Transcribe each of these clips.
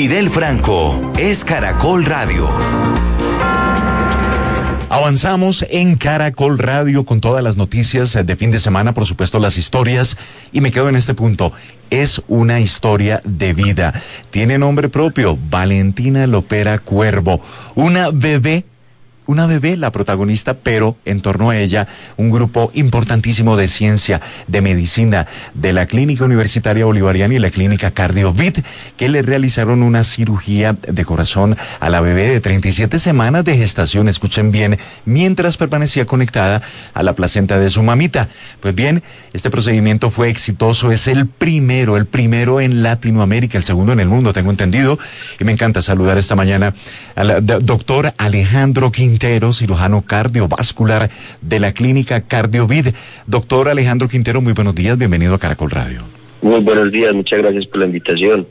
Fidel Franco es Caracol Radio. Avanzamos en Caracol Radio con todas las noticias de fin de semana, por supuesto las historias, y me quedo en este punto. Es una historia de vida. Tiene nombre propio, Valentina Lopera Cuervo, una bebé una bebé la protagonista, pero en torno a ella un grupo importantísimo de ciencia, de medicina, de la Clínica Universitaria Bolivariana y la Clínica Cardiovit, que le realizaron una cirugía de corazón a la bebé de 37 semanas de gestación, escuchen bien, mientras permanecía conectada a la placenta de su mamita. Pues bien, este procedimiento fue exitoso, es el primero, el primero en Latinoamérica, el segundo en el mundo, tengo entendido, y me encanta saludar esta mañana al doctor Alejandro Quintana Quintero, cirujano cardiovascular de la clínica Cardiovid. Doctor Alejandro Quintero, muy buenos días, bienvenido a Caracol Radio. Muy buenos días, muchas gracias por la invitación.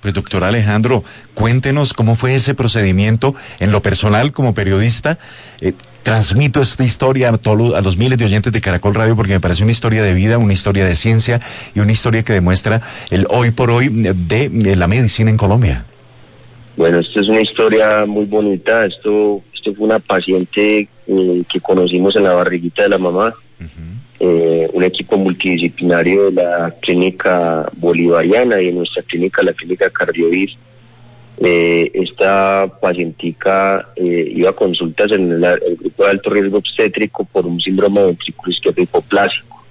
Pues doctor Alejandro, cuéntenos cómo fue ese procedimiento en lo personal como periodista. Eh, transmito esta historia a, todos, a los miles de oyentes de Caracol Radio porque me parece una historia de vida, una historia de ciencia y una historia que demuestra el hoy por hoy de, la medicina en Colombia. Bueno, esto es una historia muy bonita. Esto esto fue una paciente eh, que conocimos en la barriguita de la mamá, eh, un equipo multidisciplinario de la clínica bolivariana y de nuestra clínica, la clínica Cardiovis. Eh, esta pacientica iba a consultas en el, grupo de alto riesgo obstétrico por un síndrome de ventrículo izquierdo hipoplásico.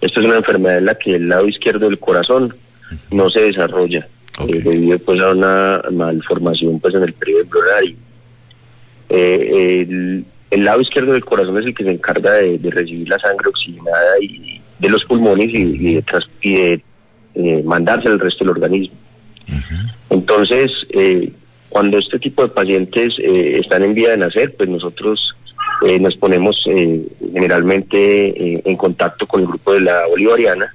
Esto es una enfermedad en la que el lado izquierdo del corazón no se desarrolla debido pues, a una malformación pues, en el periodo y eh, el, lado izquierdo del corazón es el que se encarga de, recibir la sangre oxigenada y de los pulmones y, de, eh, mandarse al resto del organismo. Entonces, eh, cuando este tipo de pacientes están en vía de nacer, pues nosotros nos ponemos generalmente en contacto con el grupo de la Bolivariana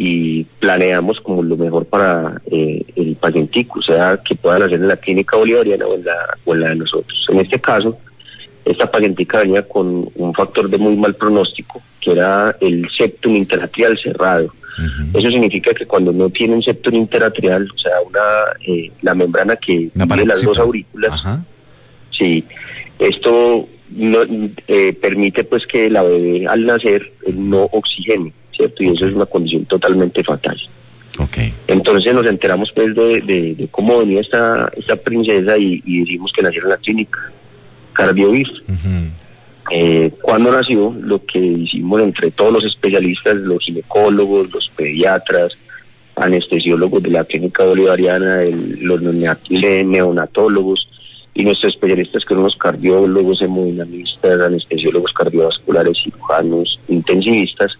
y planeamos como lo mejor para eh, el pacientico, o sea, que puedan hacer en la clínica bolivariana o en la, o en la de nosotros. En este caso, esta pacientica venía con un factor de muy mal pronóstico, que era el septum interatrial cerrado. Eso significa que cuando no tiene un septum interatrial, o sea, una eh, la membrana que tiene las dos aurículas, sí, esto no, eh, permite pues que la bebé al nacer no oxigene. Y eso es una condición totalmente fatal. Okay. Entonces nos enteramos pues de, cómo venía esta, esta princesa y, y decimos que nació en la clínica Cardiovis. Eh, cuando nació, lo que hicimos entre todos los especialistas, los ginecólogos, los pediatras, anestesiólogos de la clínica bolivariana, los neonatólogos y nuestros especialistas que son los cardiólogos, hemodinamistas, anestesiólogos cardiovasculares, cirujanos, intensivistas,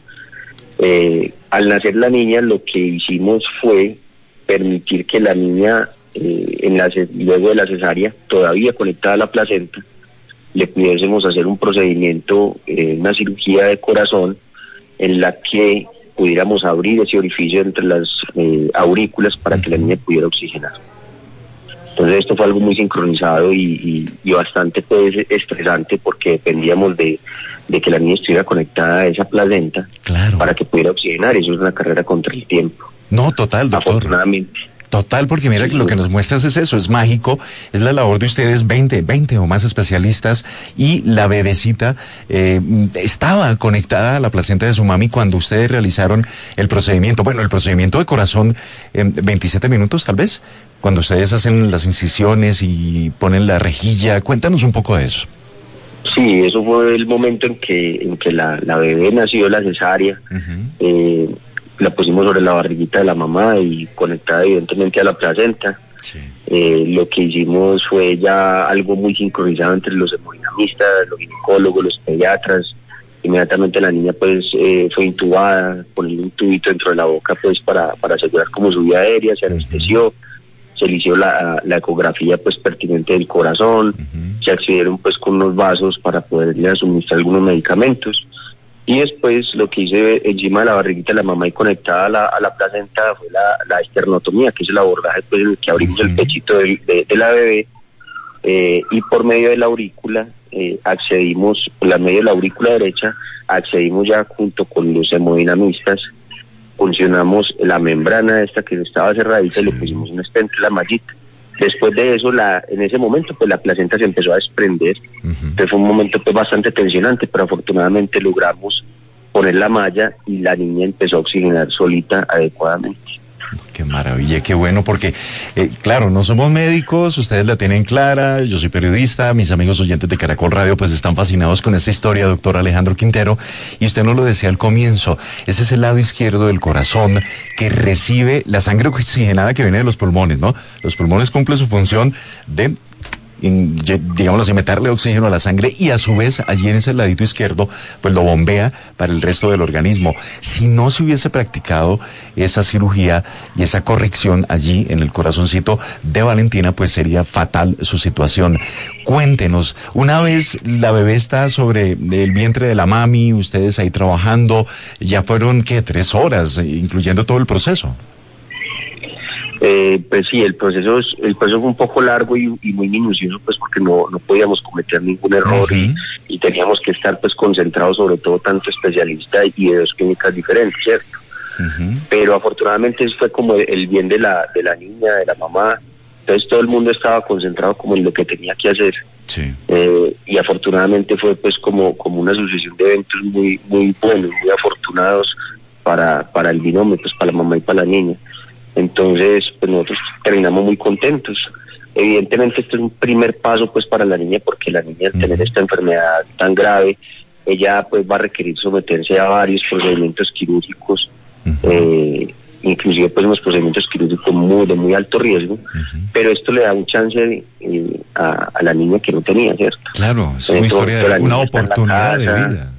eh, al nacer la niña lo que hicimos fue permitir que la niña, eh, en la, luego de la cesárea, todavía conectada a la placenta, le pudiésemos hacer un procedimiento, eh, una cirugía de corazón, en la que pudiéramos abrir ese orificio entre las aurículas para que la niña pudiera oxigenar. Entonces esto fue algo muy sincronizado y, bastante pues, estresante porque dependíamos de, que la niña estuviera conectada a esa placenta para que pudiera oxigenar. Eso es una carrera contra el tiempo. No, total, doctor. Afortunadamente. Total, porque mira que lo que nos muestras es eso, es mágico, es la labor de ustedes, 20, 20 o más especialistas, y la bebecita eh, estaba conectada a la placenta de su mami cuando ustedes realizaron el procedimiento. Bueno, el procedimiento de corazón, en 27 minutos tal vez, cuando ustedes hacen las incisiones y ponen la rejilla. Cuéntanos un poco de eso. Sí, eso fue el momento en que, en que la, la bebé nació, la cesárea. eh, la pusimos sobre la barriguita de la mamá y conectada evidentemente a la placenta. Eh, lo que hicimos fue ya algo muy sincronizado entre los hemodinamistas, los ginecólogos, los pediatras. Inmediatamente la niña pues eh, fue intubada, poniendo un tubito dentro de la boca pues para, para asegurar como su vida aérea, se anestesió se le hizo la, ecografía pues pertinente del corazón, se accedieron pues con unos vasos para poderle suministrar algunos medicamentos y después lo que hice encima de la barriguita de la mamá y conectada a la, a la placenta fue la, la esternotomía, que es el abordaje pues en el que abrimos el pechito de, la bebé eh, y por medio de la aurícula eh, accedimos, por la medio de la aurícula derecha, accedimos ya junto con los hemodinamistas funcionamos la membrana esta que estaba cerradita y le pusimos un stent, la mallita. Después de eso, la, en ese momento, pues la placenta se empezó a desprender. Entonces fue un momento pues, bastante tensionante, pero afortunadamente logramos poner la malla y la niña empezó a oxigenar solita adecuadamente. Qué maravilla, qué bueno, porque, eh, claro, no somos médicos, ustedes la tienen clara, yo soy periodista, mis amigos oyentes de Caracol Radio pues están fascinados con esta historia, doctor Alejandro Quintero, y usted nos lo decía al comienzo, ese es el lado izquierdo del corazón que recibe la sangre oxigenada que viene de los pulmones, ¿no? Los pulmones cumplen su función de digámoslo así, meterle oxígeno a la sangre y a su vez allí en ese ladito izquierdo pues lo bombea para el resto del organismo. Si no se hubiese practicado esa cirugía y esa corrección allí en el corazoncito de Valentina pues sería fatal su situación. Cuéntenos, una vez la bebé está sobre el vientre de la mami, ustedes ahí trabajando, ya fueron que tres horas, incluyendo todo el proceso. Eh, pues sí, el proceso el proceso fue un poco largo y, muy minucioso, pues porque no, no podíamos cometer ningún error y, teníamos que estar pues concentrados sobre todo tanto especialista y de dos clínicas diferentes, ¿cierto? Pero afortunadamente eso fue como el bien de la, de la niña, de la mamá, entonces todo el mundo estaba concentrado como en lo que tenía que hacer. Eh, y afortunadamente fue pues como, como una sucesión de eventos muy, muy buenos, muy afortunados para, para el binomio, pues para la mamá y para la niña. Entonces, pues nosotros terminamos muy contentos. Evidentemente este es un primer paso pues para la niña porque la niña al tener esta enfermedad tan grave, ella pues va a requerir someterse a varios procedimientos quirúrgicos, eh, inclusive pues unos procedimientos quirúrgicos muy, de muy alto riesgo, pero esto le da un chance eh, a, la niña que no tenía, ¿cierto? Claro, es una historia de una oportunidad de vida.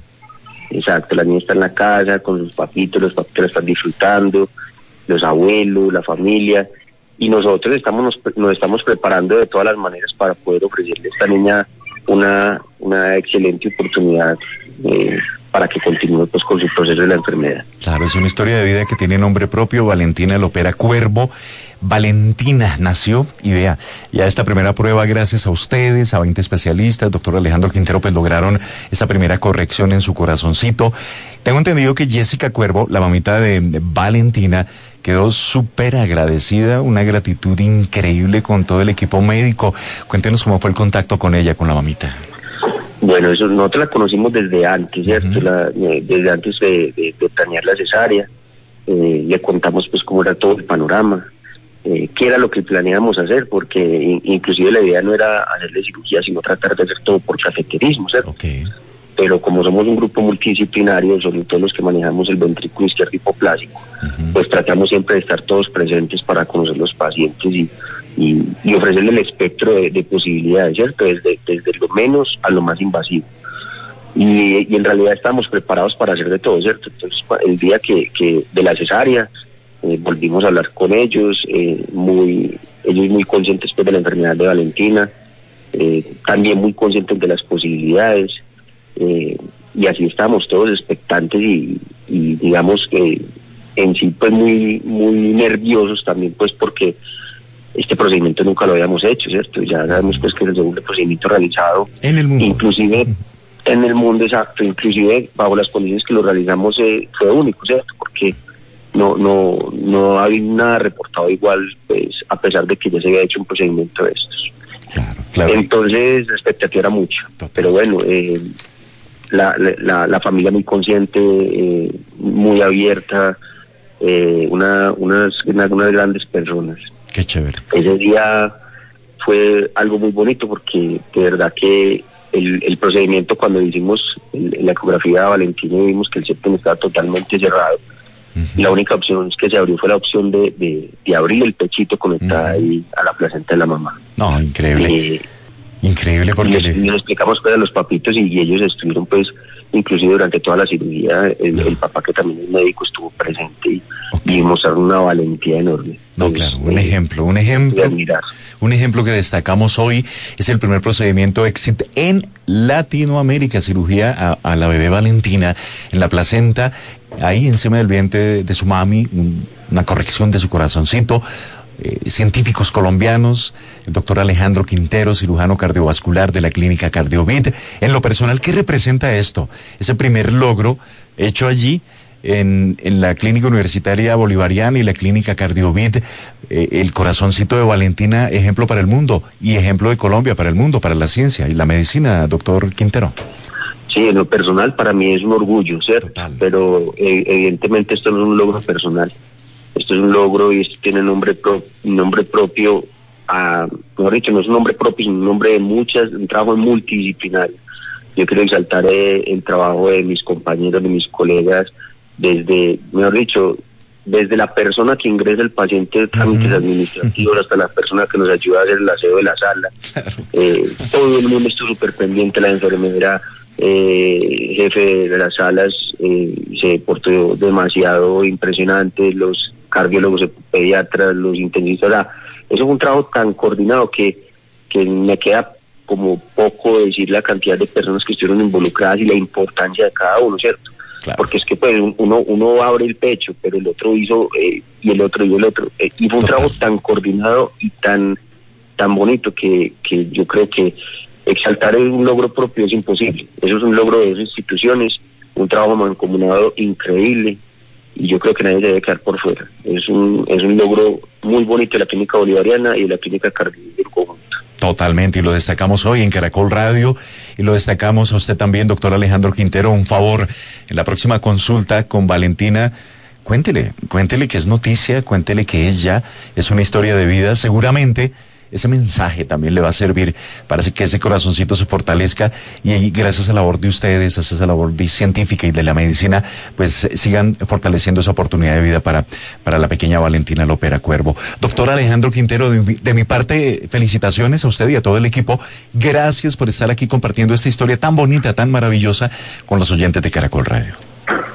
Exacto, la niña está en la casa con sus papitos, los papitos la están disfrutando, los abuelos, la familia, y nosotros estamos nos, estamos preparando de todas las maneras para poder ofrecerle a esta niña una, una excelente oportunidad eh, para que continúe pues con su proceso de la enfermedad. Claro, es una historia de vida que tiene nombre propio, Valentina Lopera Cuervo. Valentina nació y vea, ya esta primera prueba gracias a ustedes, a 20 especialistas, doctor Alejandro Quintero, pues lograron esa primera corrección en su corazoncito. Tengo entendido que Jessica Cuervo, la mamita de Valentina, quedó súper agradecida, una gratitud increíble con todo el equipo médico. Cuéntenos cómo fue el contacto con ella, con la mamita. Bueno, eso nosotros la conocimos desde antes, ¿cierto? Eh, desde antes de, de, planear la cesárea. Eh, le contamos pues cómo era todo el panorama, eh, qué era lo que planeábamos hacer, porque inclusive la idea no era hacerle cirugía, sino tratar de hacer todo por cafeterismo, ¿cierto? pero como somos un grupo multidisciplinario, sobre todo los que manejamos el ventrículo izquierdo hipoplásico, pues tratamos siempre de estar todos presentes para conocer los pacientes y, y, ofrecerle el espectro de, posibilidades, ¿cierto? Desde, desde lo menos a lo más invasivo. Y, en realidad estamos preparados para hacer de todo, ¿cierto? Entonces, el día que, que de la cesárea, eh, volvimos a hablar con ellos, eh, muy ellos muy conscientes pues, de la enfermedad de Valentina, eh, también muy conscientes de las posibilidades, eh, y así estamos todos expectantes y, digamos que en sí pues muy muy nerviosos también pues porque este procedimiento nunca lo habíamos hecho, ¿cierto? Ya sabemos pues que es el segundo procedimiento realizado. En el mundo. Inclusive en el mundo, exacto, inclusive bajo las condiciones que lo realizamos eh, fue único, ¿cierto? Porque no no no ha habido nada reportado igual, pues a pesar de que ya se había hecho un procedimiento de estos. Claro, Entonces la expectativa era mucha, pero bueno, eh, la, la, la familia muy consciente, eh, muy abierta, eh, una, unas, unas grandes personas. Qué chévere. Ese día fue algo muy bonito porque de verdad que el, el procedimiento cuando hicimos la ecografía de Valentina vimos que el septum estaba totalmente cerrado. La única opción que se abrió fue la opción de, de, abrir el pechito conectada ahí a la placenta de la mamá. No, increíble. Eh, Increíble porque... Y les, explicamos pues a los papitos y, ellos estuvieron pues inclusive durante toda la cirugía, el, papá que también es médico estuvo presente y, mostraron una valentía enorme. No, claro, un eh, ejemplo, un ejemplo. Un ejemplo que destacamos hoy es el primer procedimiento EXIT en Latinoamérica, cirugía a, la bebé Valentina en la placenta, ahí encima del vientre de, su mami, una corrección de su corazoncito, eh, científicos colombianos, el doctor Alejandro Quintero, cirujano cardiovascular de la clínica Cardiovid. En lo personal, ¿qué representa esto? Ese primer logro hecho allí en, en la clínica universitaria bolivariana y la clínica Cardiovid, eh, el corazoncito de Valentina, ejemplo para el mundo y ejemplo de Colombia para el mundo, para la ciencia y la medicina, doctor Quintero. Sí, en lo personal para mí es un orgullo, ¿cierto? Pero eh, evidentemente esto no es un logro personal. Esto es un logro y esto tiene nombre, nombre propio, a, mejor dicho, no es un nombre propio, es un nombre de muchas, un trabajo multidisciplinario. Yo quiero exaltar eh, el trabajo de mis compañeros, de mis colegas, desde, mejor dicho, desde la persona que ingresa el paciente de trámites administrativos hasta la persona que nos ayuda a hacer el aseo de la sala. Eh, todo el mundo estuvo súper pendiente, la enfermera, eh, jefe de las salas, eh, se portó demasiado impresionante, los cardiólogos, pediatras, los intensivistas. eso fue un trabajo tan coordinado que, que me queda como poco decir la cantidad de personas que estuvieron involucradas y la importancia de cada uno, ¿cierto? Porque es que pues uno, uno abre el pecho, pero el otro hizo eh, y el otro y el otro. Eh, y fue un trabajo tan coordinado y tan, tan bonito que, que yo creo que exaltar un logro propio es imposible. Eso es un logro de esas instituciones, un trabajo mancomunado increíble y yo creo que nadie debe quedar por fuera. Es un, es un logro muy bonito de la clínica bolivariana y de la clínica cardíaca Totalmente, y lo destacamos hoy en Caracol Radio y lo destacamos a usted también, doctor Alejandro Quintero. Un favor, en la próxima consulta con Valentina, cuéntele, cuéntele que es noticia, cuéntele que es ya, es una historia de vida, seguramente ese mensaje también le va a servir para que ese corazoncito se fortalezca y gracias a la labor de ustedes, a esa labor científica y de la medicina, pues sigan fortaleciendo esa oportunidad de vida para, para la pequeña Valentina Lopera Cuervo. Doctor Alejandro Quintero, de, mi parte, felicitaciones a usted y a todo el equipo. Gracias por estar aquí compartiendo esta historia tan bonita, tan maravillosa con los oyentes de Caracol Radio.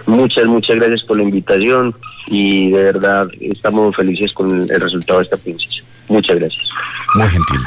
Muchas, muchas gracias por la invitación y de verdad estamos felices con el resultado de esta princesa. Muchas gracias. Muy gentil.